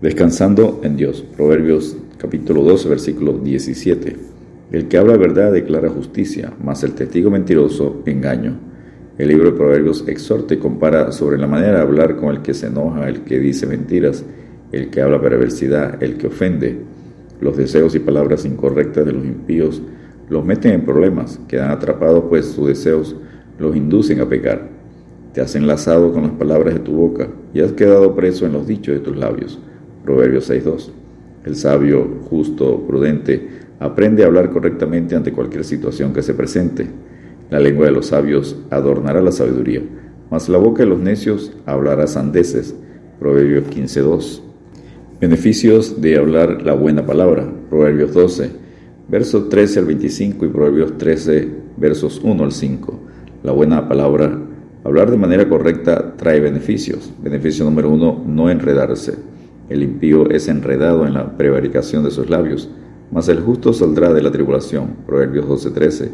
Descansando en Dios. Proverbios capítulo 12, versículo 17. El que habla verdad declara justicia, mas el testigo mentiroso engaño. El libro de Proverbios exhorta y compara sobre la manera de hablar con el que se enoja, el que dice mentiras, el que habla perversidad, el que ofende. Los deseos y palabras incorrectas de los impíos los meten en problemas, quedan atrapados pues sus deseos los inducen a pecar. Te has enlazado con las palabras de tu boca y has quedado preso en los dichos de tus labios. Proverbios 6.2. El sabio, justo, prudente, aprende a hablar correctamente ante cualquier situación que se presente. La lengua de los sabios adornará la sabiduría, mas la boca de los necios hablará sandeces. Proverbios 15.2. Beneficios de hablar la buena palabra. Proverbios 12, versos 13 al 25 y Proverbios 13, versos 1 al 5. La buena palabra, hablar de manera correcta trae beneficios. Beneficio número uno, no enredarse. El impío es enredado en la prevaricación de sus labios, mas el justo saldrá de la tribulación. Proverbios 12:13.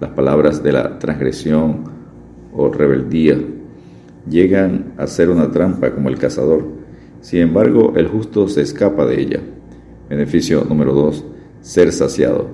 Las palabras de la transgresión o rebeldía llegan a ser una trampa como el cazador. Sin embargo, el justo se escapa de ella. Beneficio número 2. Ser saciado.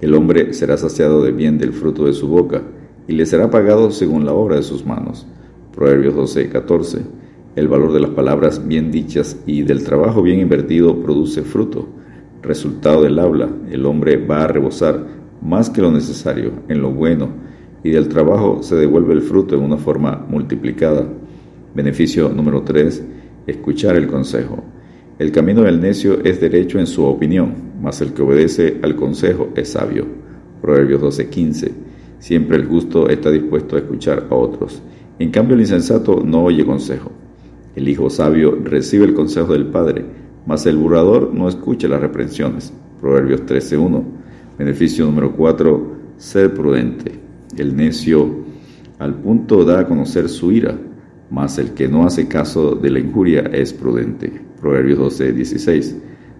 El hombre será saciado de bien del fruto de su boca, y le será pagado según la obra de sus manos. Proverbios 12:14. El valor de las palabras bien dichas y del trabajo bien invertido produce fruto. Resultado del habla, el hombre va a rebosar más que lo necesario en lo bueno y del trabajo se devuelve el fruto en una forma multiplicada. Beneficio número 3. Escuchar el consejo. El camino del necio es derecho en su opinión, mas el que obedece al consejo es sabio. Proverbios 12:15. Siempre el justo está dispuesto a escuchar a otros. En cambio el insensato no oye consejo. El hijo sabio recibe el consejo del padre, mas el burlador no escucha las reprensiones. Proverbios 13.1. Beneficio número 4. Ser prudente. El necio al punto da a conocer su ira, mas el que no hace caso de la injuria es prudente. Proverbios 12.16.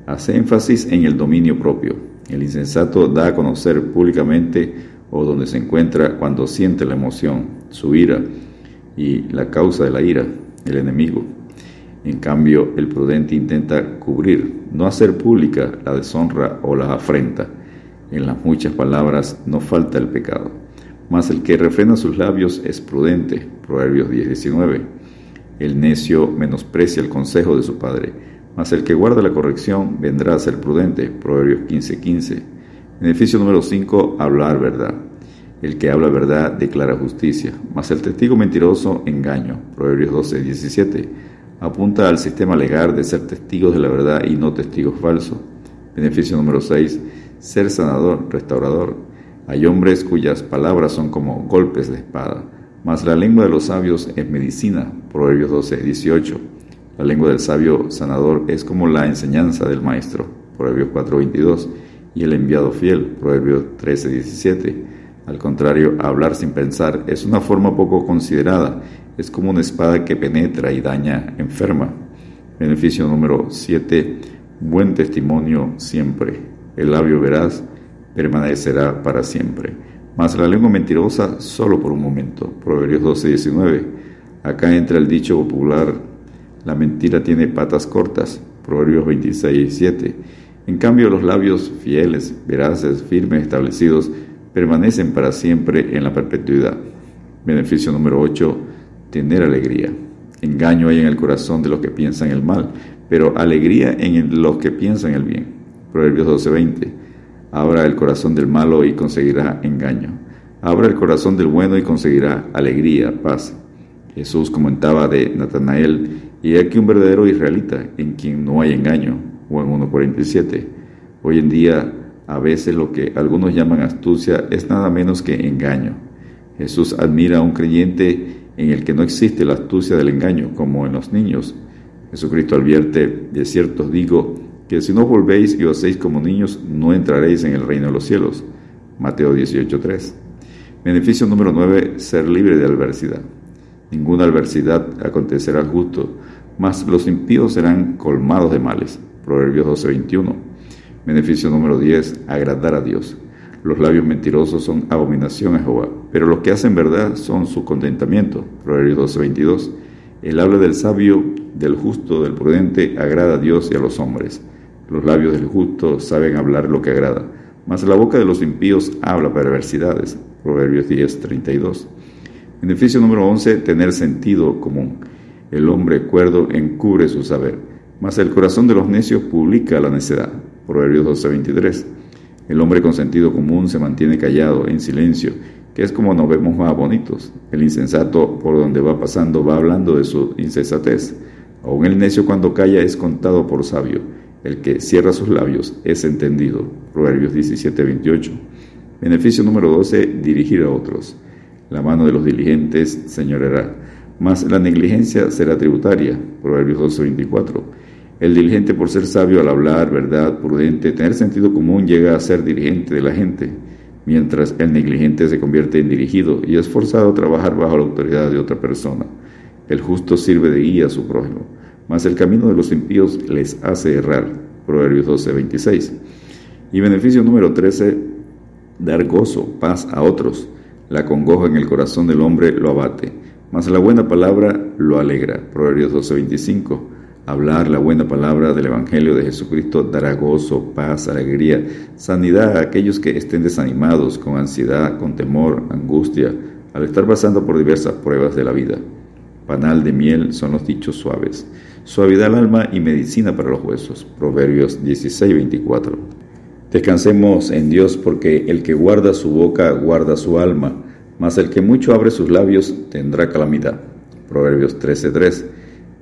Hace énfasis en el dominio propio. El insensato da a conocer públicamente o donde se encuentra cuando siente la emoción, su ira y la causa de la ira el enemigo. En cambio, el prudente intenta cubrir, no hacer pública la deshonra o la afrenta. En las muchas palabras no falta el pecado. Mas el que refrena sus labios es prudente. Proverbios 10:19. El necio menosprecia el consejo de su padre, mas el que guarda la corrección vendrá a ser prudente. Proverbios 15:15. Beneficio número 5. Hablar verdad. El que habla verdad declara justicia, mas el testigo mentiroso engaño. Proverbios 12, 17. Apunta al sistema legal de ser testigos de la verdad y no testigos falsos. Beneficio número 6. Ser sanador, restaurador. Hay hombres cuyas palabras son como golpes de espada, mas la lengua de los sabios es medicina. Proverbios 12, 18. La lengua del sabio sanador es como la enseñanza del maestro. Proverbios 4, 22. Y el enviado fiel. Proverbios 13, 17. Al contrario, hablar sin pensar es una forma poco considerada, es como una espada que penetra y daña, enferma. Beneficio número 7. Buen testimonio siempre. El labio veraz permanecerá para siempre. Mas la lengua mentirosa solo por un momento. Proverbios 12, 19. Acá entra el dicho popular, la mentira tiene patas cortas. Proverbios 26, 7. En cambio, los labios fieles, veraces, firmes, establecidos, permanecen para siempre en la perpetuidad. Beneficio número 8, tener alegría. Engaño hay en el corazón de los que piensan el mal, pero alegría en los que piensan el bien. Proverbios 12:20. Abra el corazón del malo y conseguirá engaño. Abra el corazón del bueno y conseguirá alegría, paz. Jesús comentaba de Natanael, y aquí un verdadero israelita en quien no hay engaño. Juan 1.47. Hoy en día a veces lo que algunos llaman astucia es nada menos que engaño. Jesús admira a un creyente en el que no existe la astucia del engaño, como en los niños. Jesucristo advierte, de cierto os digo, que si no volvéis y os hacéis como niños, no entraréis en el reino de los cielos. Mateo 18.3. Beneficio número 9, ser libre de adversidad. Ninguna adversidad acontecerá justo, mas los impíos serán colmados de males. Proverbios 12.21. Beneficio número 10. Agradar a Dios. Los labios mentirosos son abominación a Jehová, pero los que hacen verdad son su contentamiento. Proverbios 12:22. El habla del sabio, del justo, del prudente, agrada a Dios y a los hombres. Los labios del justo saben hablar lo que agrada, mas la boca de los impíos habla perversidades. Proverbios 10, 32. Beneficio número 11, tener sentido común. El hombre cuerdo encubre su saber, mas el corazón de los necios publica la necedad. Proverbios 12, 23. El hombre con sentido común se mantiene callado, en silencio, que es como nos vemos más bonitos. El insensato, por donde va pasando, va hablando de su insensatez. Aun el necio cuando calla es contado por sabio. El que cierra sus labios es entendido. Proverbios 17, 28. Beneficio número 12, dirigir a otros. La mano de los diligentes señorará, mas la negligencia será tributaria. Proverbios 12, 24. El diligente por ser sabio al hablar, verdad, prudente, tener sentido común, llega a ser dirigente de la gente, mientras el negligente se convierte en dirigido y es forzado a trabajar bajo la autoridad de otra persona. El justo sirve de guía a su prójimo, mas el camino de los impíos les hace errar. Proverbios 12, 26. Y beneficio número 13, dar gozo, paz a otros. La congoja en el corazón del hombre lo abate, mas la buena palabra lo alegra. Proverbios 12, 25. Hablar la buena palabra del Evangelio de Jesucristo dará gozo, paz, alegría, sanidad a aquellos que estén desanimados, con ansiedad, con temor, angustia, al estar pasando por diversas pruebas de la vida. Panal de miel son los dichos suaves, suavidad al alma y medicina para los huesos. Proverbios 16, 24. Descansemos en Dios porque el que guarda su boca guarda su alma, mas el que mucho abre sus labios tendrá calamidad. Proverbios 13, 3.